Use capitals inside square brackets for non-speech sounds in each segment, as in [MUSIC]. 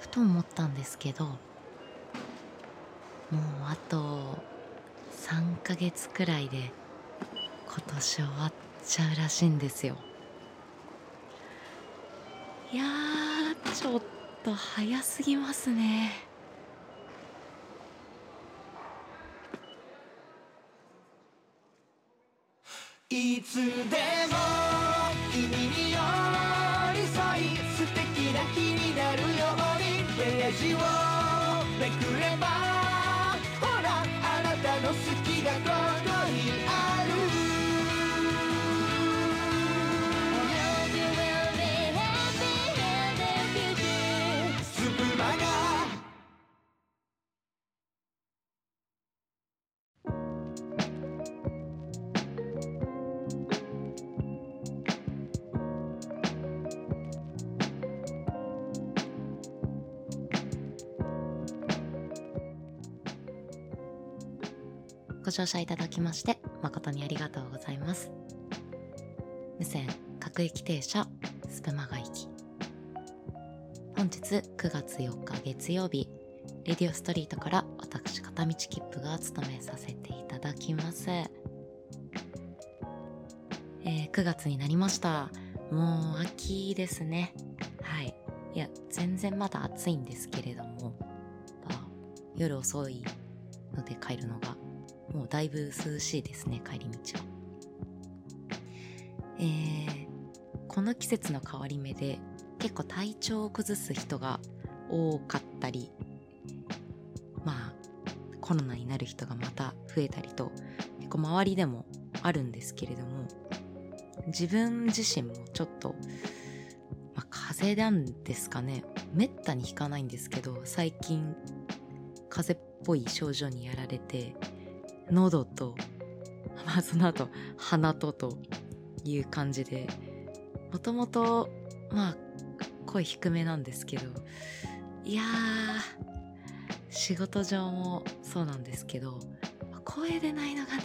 ふと思ったんですけどもうあと3ヶ月くらいで今年終わっちゃうらしいんですよ。いやちょっと早すぎますね。いつでページをめくればほらあなたの好きがご乗車いただきまして誠にありがとうございます。無線各駅停車スプマガ行き。本日9月4日月曜日レディオストリートから私片道切符が務めさせていただきます。えー9月になりました。もう秋ですね。はい。いや全然まだ暑いんですけれどもまあ夜遅いので帰るのがもうだいぶ涼しいですね帰り道は。えー、この季節の変わり目で結構体調を崩す人が多かったりまあコロナになる人がまた増えたりと結構周りでもあるんですけれども自分自身もちょっと、まあ、風邪なんですかね。めったにひかないんですけど最近風邪っぽい症状にやられて喉と、まあその後鼻とという感じで、もともと、まあ声低めなんですけど、いや、仕事上もそうなんですけど、声出ないのがね、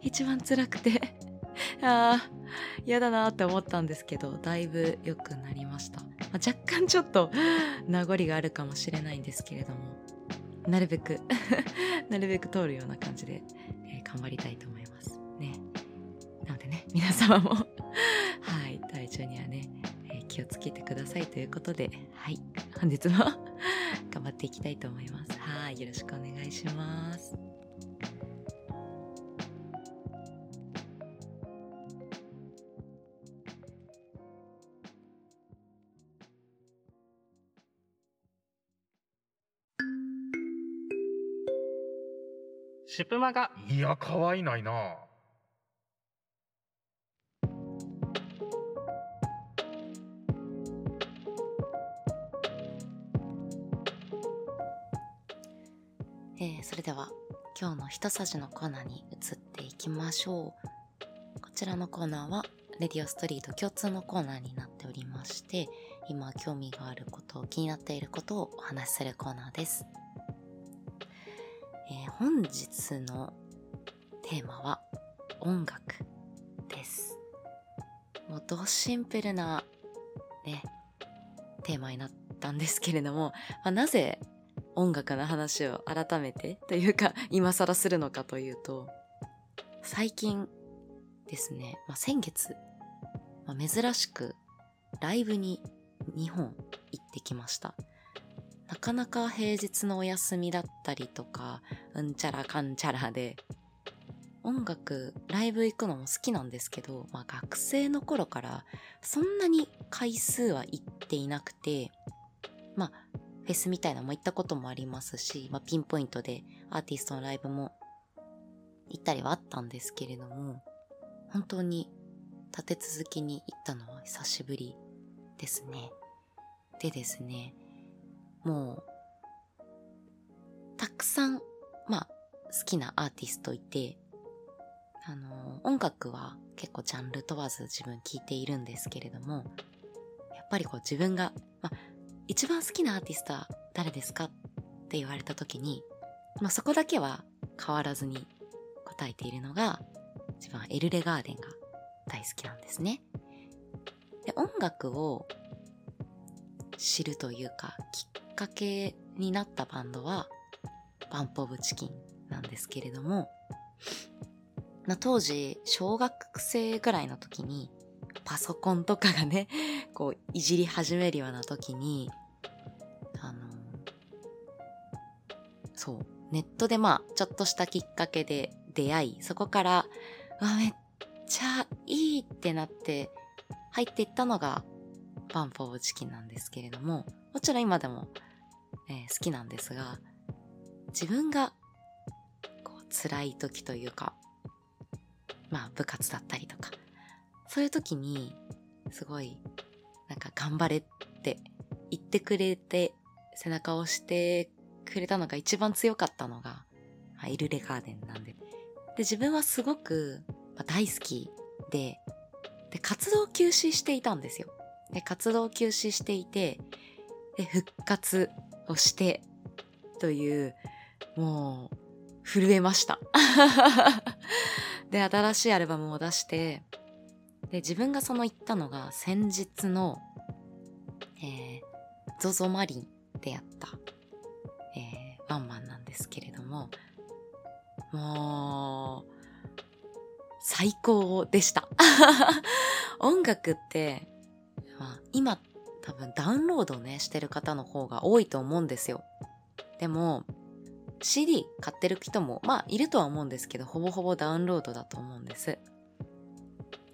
一番辛くて、[LAUGHS] あー、嫌だなって思ったんですけど、だいぶ良くなりました。まあ、若干ちょっと名残があるかもしれないんですけれども、なるべく [LAUGHS] なるべく通るような感じで、えー頑張りたいと思いますね。なのでね、皆様も [LAUGHS] はい、体調にはね、えー気をつけてくださいということで、はい、本日も [LAUGHS] 頑張っていきたいと思います。はい、よろしくお願いします。シュプマがいや、可愛いないな。えーそれでは今日の一さじのコーナーに移っていきましょう。こちらのコーナーはレディオストリート共通のコーナーになっておりまして今興味があること気になっていることをお話しするコーナーです、えー本日のテーマは音楽です。もうドシンプルなねテーマになったんですけれども、まあなぜ音楽の話を改めてというか今更するのかというと最近ですね、まあ、先月、まあ珍しくライブに2本行ってきました。なかなか平日のお休みだったりとかうんちゃらかんちゃらで音楽ライブ行くのも好きなんですけど、まあ、学生の頃からそんなに回数は行っていなくてまあフェスみたいなのも行ったこともありますし、まあ、ピンポイントでアーティストのライブも行ったりはあったんですけれども、本当に立て続けに行ったのは久しぶりですね。でですね、もう、たくさん、まあ、好きなアーティストいて、あの、音楽は結構ジャンル問わず自分聴いているんですけれども、やっぱりこう自分が、まあ、一番好きなアーティストは誰ですかって言われた時に、まあ、そこだけは変わらずに答えているのが、自分はエルレガーデンが大好きなんですね。で、音楽を知るというか、きっかけになったバンドは、バンプオブチキンなんですけれども、まあ、当時、小学生ぐらいの時に、パソコンとかがね、[LAUGHS] こう、いじり始めるような時に、あの、そう、ネットでまあ、ちょっとしたきっかけで出会い、そこから、うわ、めっちゃいいってなって、入っていったのが、バンプオブチキンなんですけれども、もちろん今でも、えー好きなんですが、自分が、こう、辛い時というか、まあ、部活だったりとか、そういう時に、すごい、なんか頑張れって言ってくれて、背中を押してくれたのが一番強かったのが、まあイルレガーデンなんで。で、自分はすごく、まあ大好きで、で、活動休止していたんですよ。で、活動休止していて、で、復活をして、という、もう、震えました。[LAUGHS] で、新しいアルバムを出して、で、自分がその言ったのが先日の、えー、ゾゾマリンでやった、えー、ワンマンなんですけれども、もう、最高でした。[LAUGHS] 音楽って、まあ、今多分ダウンロードをね、してる方の方が多いと思うんですよ。でも、CD 買ってる人も、まあ、いるとは思うんですけど、ほぼほぼダウンロードだと思うんです。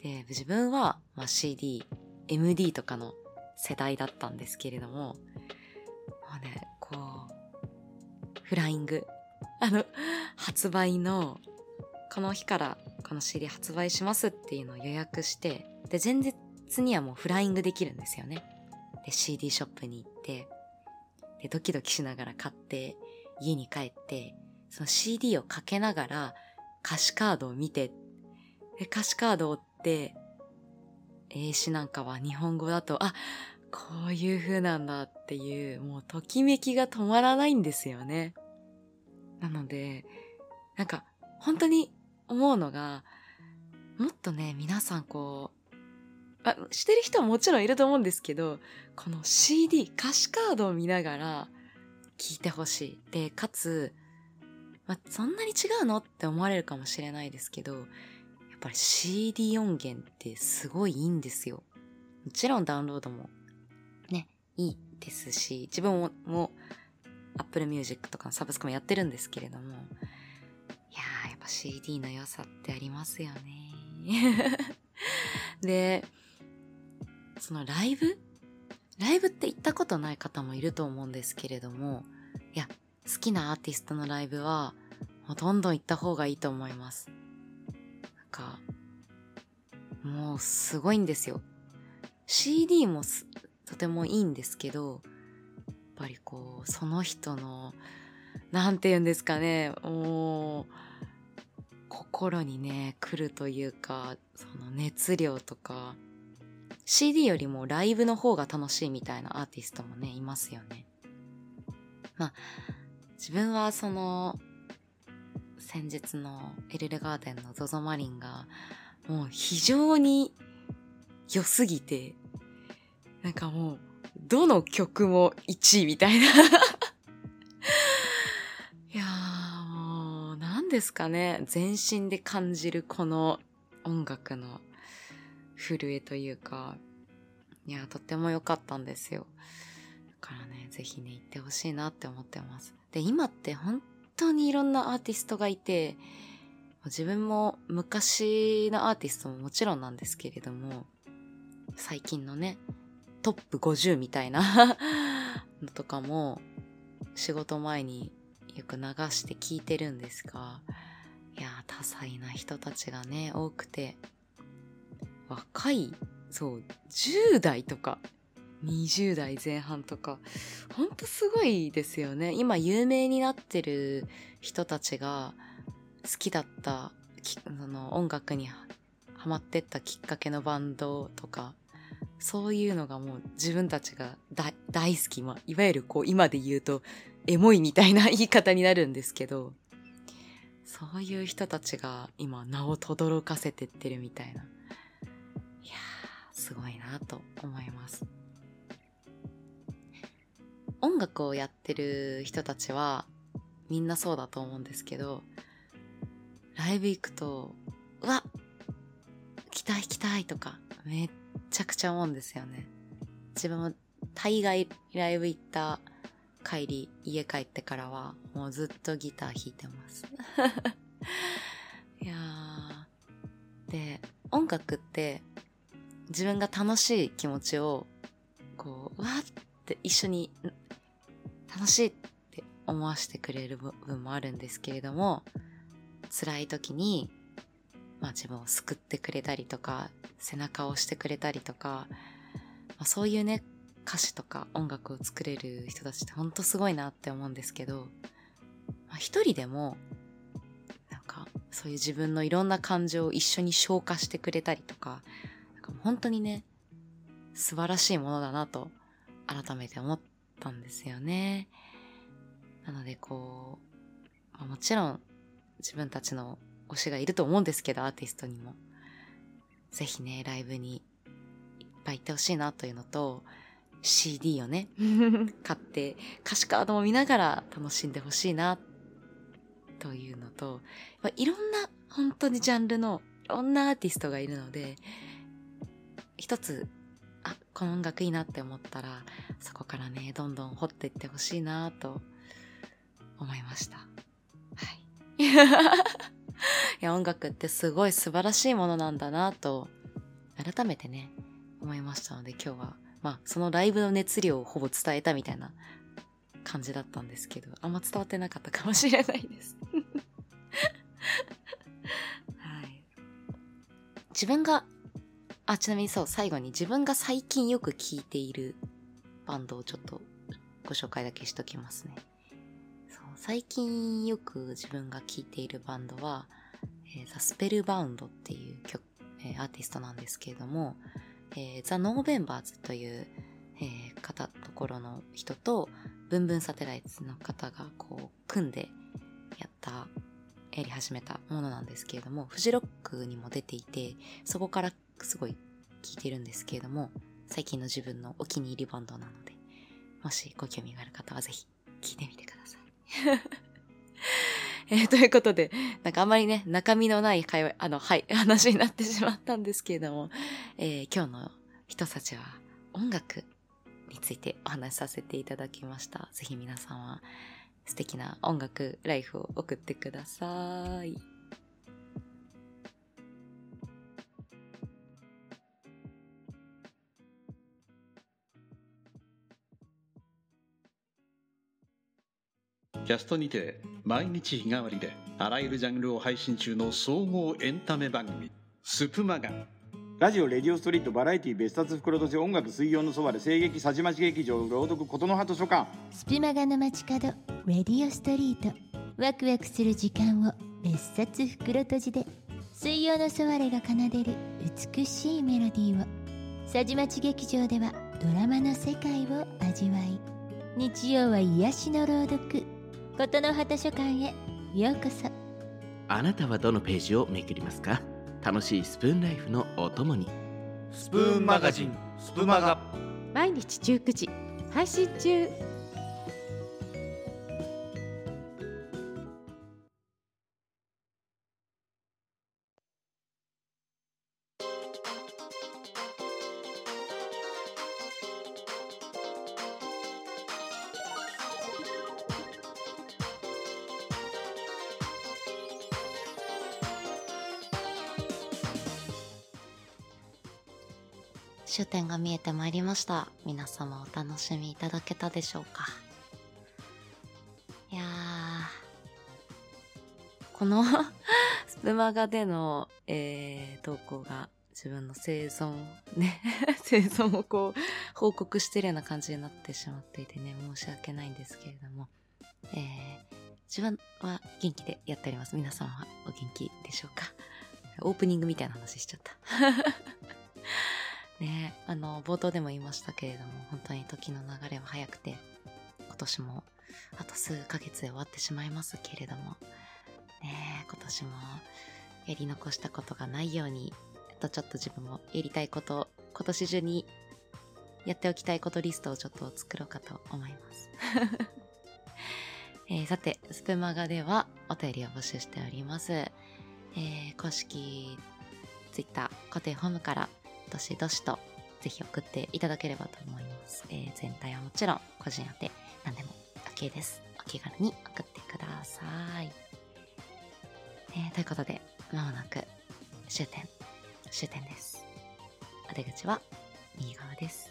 で、自分は、まあ、CD、MD とかの世代だったんですけれども、もうね、こう、フライング。あの、発売の、この日からこの CD 発売しますっていうのを予約して、で、前日にはもうフライングできるんですよね。で、CD ショップに行って、で、ドキドキしながら買って、家に帰って、その CD をかけながら歌詞カードを見て、で、歌詞カードを追って、英詞なんかは日本語だと、あ、こういう風なんだっていう、もうときめきが止まらないんですよね。なので、なんか、本当に思うのが、もっとね、皆さんこう、あ、してる人はもちろんいると思うんですけど、この CD、歌詞カードを見ながら聴いてほしい。で、かつ、まあ、そんなに違うのって思われるかもしれないですけど、やっぱり CD 音源ってすごいいいんですよ。もちろんダウンロードもね、いいですし、自分もも Apple Music とかのサブスクもやってるんですけれども、いやー、やっぱ CD の良さってありますよね。[LAUGHS] で、そのライブ？ライブって行ったことない方もいると思うんですけれども、いや、好きなアーティストのライブは、もうどんどん行った方がいいと思います。なんか、もうすごいんですよ。CD もとてもいいんですけど、やっぱりこう、その人の、なんて言うんですかね、もう、心にね、来るというか、その熱量とか、CD よりもライブの方が楽しいみたいなアーティストもね、いますよね。まあ、自分はその、先日のエルレガーデンの ZOZO マリンが、もう非常に良すぎて、なんかもう、どの曲も1位みたいな。[LAUGHS] いやーもう、何ですかね。全身で感じるこの音楽の震えというか、いや、とっても良かったんですよ。だからね、ぜひね、行ってほしいなって思ってます。で、今って本当にいろんなアーティストがいて、自分も昔のアーティストももちろんなんですけれども、最近のね、トップ50みたいな [LAUGHS] のとかも、仕事前によく流して聞いてるんですが、いや、多彩な人たちがね、多くて、若い、そう、10代とか、20代前半とか、ほんとすごいですよね。今有名になってる人たちが好きだった、その音楽にハマってったきっかけのバンドとか、そういうのがもう自分たちが大大好き。まあ、いわゆるこう今で言うと、エモいみたいな言い方になるんですけど、そういう人たちが今名を轟かせてってるみたいな。すごいなと思います。音楽をやってる人たちはみんなそうだと思うんですけど、ライブ行くと、うわ来たい来たいとか、めっちゃくちゃ思うんですよね。自分も大概ライブ行った帰り、家帰ってからは、もうずっとギター弾いてます。[LAUGHS] いやー。で、音楽って、自分が楽しい気持ちを、こう、わーって一緒に、楽しいって思わせてくれる部分もあるんですけれども、辛い時に、まあ自分を救ってくれたりとか、背中を押してくれたりとか、まあ、そういうね、歌詞とか音楽を作れる人たちってほんとすごいなって思うんですけど、まあ、一人でも、なんか、そういう自分のいろんな感情を一緒に消化してくれたりとか、か本当にね、素晴らしいものだなと、改めて思ったんですよね。なのでこう、まあもちろん自分たちの推しがいると思うんですけど、アーティストにも。ぜひね、ライブにいっぱい行ってほしいなというのと、CD をね、[LAUGHS] 買って歌詞カードも見ながら楽しんでほしいな、というのと、まあいろんな、本当にジャンルの、いろんなアーティストがいるので、一つ、あ、この音楽いいなって思ったら、そこからね、どんどん掘っていってほしいな、と思いました。はい。[LAUGHS] いや、音楽ってすごい素晴らしいものなんだな、と、改めてね、思いましたので、今日は、まあ、そのライブの熱量をほぼ伝えたみたいな感じだったんですけど、あんま伝わってなかったかもしれないです。[LAUGHS] はい。自分が、あ、ちなみにそう、最後に自分が最近よく聴いているバンドをちょっとご紹介だけしときますね。そう最近よく自分が聴いているバンドは、えーザ・スペルバウンドっていう曲、えーアーティストなんですけれども、えーザ・ノーベンバーズという、えー方、ところの人と、ブンブンサテライツの方がこう、組んでやった、やり始めたものなんですけれども、フジロックにも出ていて、そこからすごい聴いてるんですけれども、最近の自分のお気に入りバンドなので、もしご興味がある方はぜひ聴いてみてください。[LAUGHS] えーということで、なんかあんまりね、中身のない会話、あの、はい、話になってしまったんですけれども、えー今日の人たちは音楽についてお話しさせていただきました。ぜひ皆さんは素敵な音楽ライフを送ってください。キャストにて毎日日替わりであらゆるジャンルを配信中の総合エンタメ番組「スプマガ」ラジオ、レディオストリート、バラエティ、別冊袋とじ、音楽、水曜のそばで、声劇、さじまち劇場、朗読、琴の葉図書館。スプマガの街角レディオストリート。ワクワクする時間を別冊袋閉じで水曜のソワレが奏でる美しいメロディーを。佐治町劇場ではドラマの世界を味わい日曜は癒しの朗読琴の葉図書館へ。ようこそ。あなたはどのページをめくりますか？楽しいスプーンライフのお供に。スプーンマガジンスプマガ。毎日19時。配信中終点が見えてまいりました。皆様お楽しみいただけたでしょうか。いや、この [LAUGHS] スプマガでの、えー投稿が自分の生存、ね、[LAUGHS] 生存をこう、報告してるような感じになってしまっていてね、申し訳ないんですけれども、えー自分は元気でやっております。皆さんはお元気でしょうかオープニングみたいな話しちゃった。ねあの、冒頭でも言いましたけれども、本当に時の流れは早くて、今年もあと数ヶ月で終わってしまいますけれども、ね今年もやり残したことがないように、あとちょっと自分もやりたいこと、今年中にやっておきたいことリストをちょっと作ろうかと思います。[LAUGHS] えーさて、スプマガではお便りを募集しております。えー公式 Twitter 固定ホームからどしどしとぜひ送っていただければと思います。えー全体はもちろん個人宛て何でも OK です。お気軽に送ってください。えーということで、まもなく終点、終点です。お出口は右側です。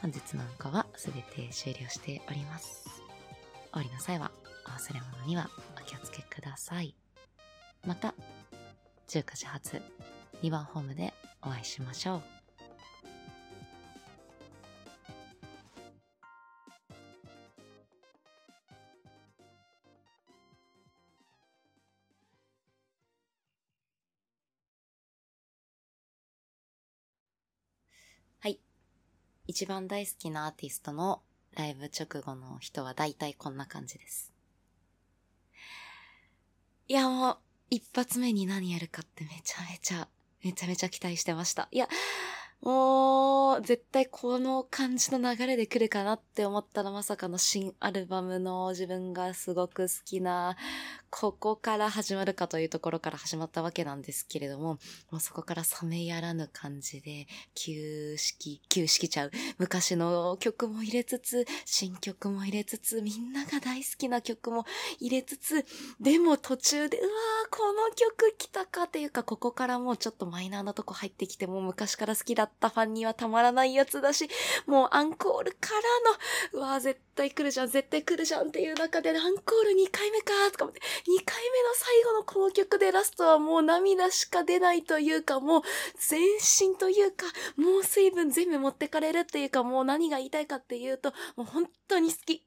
本日の運行はすべて終了しております。お降りの際はお忘れ物にはお気をつけください。また、19時発2番ホームでお会いしましょう。はい。一番大好きなアーティストのライブ直後の人は大体こんな感じです。いやもう、一発目に何やるかってめちゃめちゃ、めちゃめちゃ期待してました。いや、もう、絶対この感じの流れで来るかなって思ったらまさかの新アルバムの自分がすごく好きな、ここから始まるかというところから始まったわけなんですけれども、もうそこから冷めやらぬ感じで、旧式、旧式ちゃう。昔の曲も入れつつ、新曲も入れつつ、みんなが大好きな曲も入れつつ、でも途中で、うわー、この曲来たかっていうか、ここからもうちょっとマイナーなとこ入ってきて、もう昔から好きだったファンにはたまらないやつだし、もうアンコールからの、うわー、絶対来るじゃん、絶対来るじゃんっていう中で、ランコール2回目かとか思って、2回目の最後のこの曲でラストはもう涙しか出ないというか、もう全身というか、もう水分全部持ってかれるっていうか、もう何が言いたいかっていうと、もう本当に好き。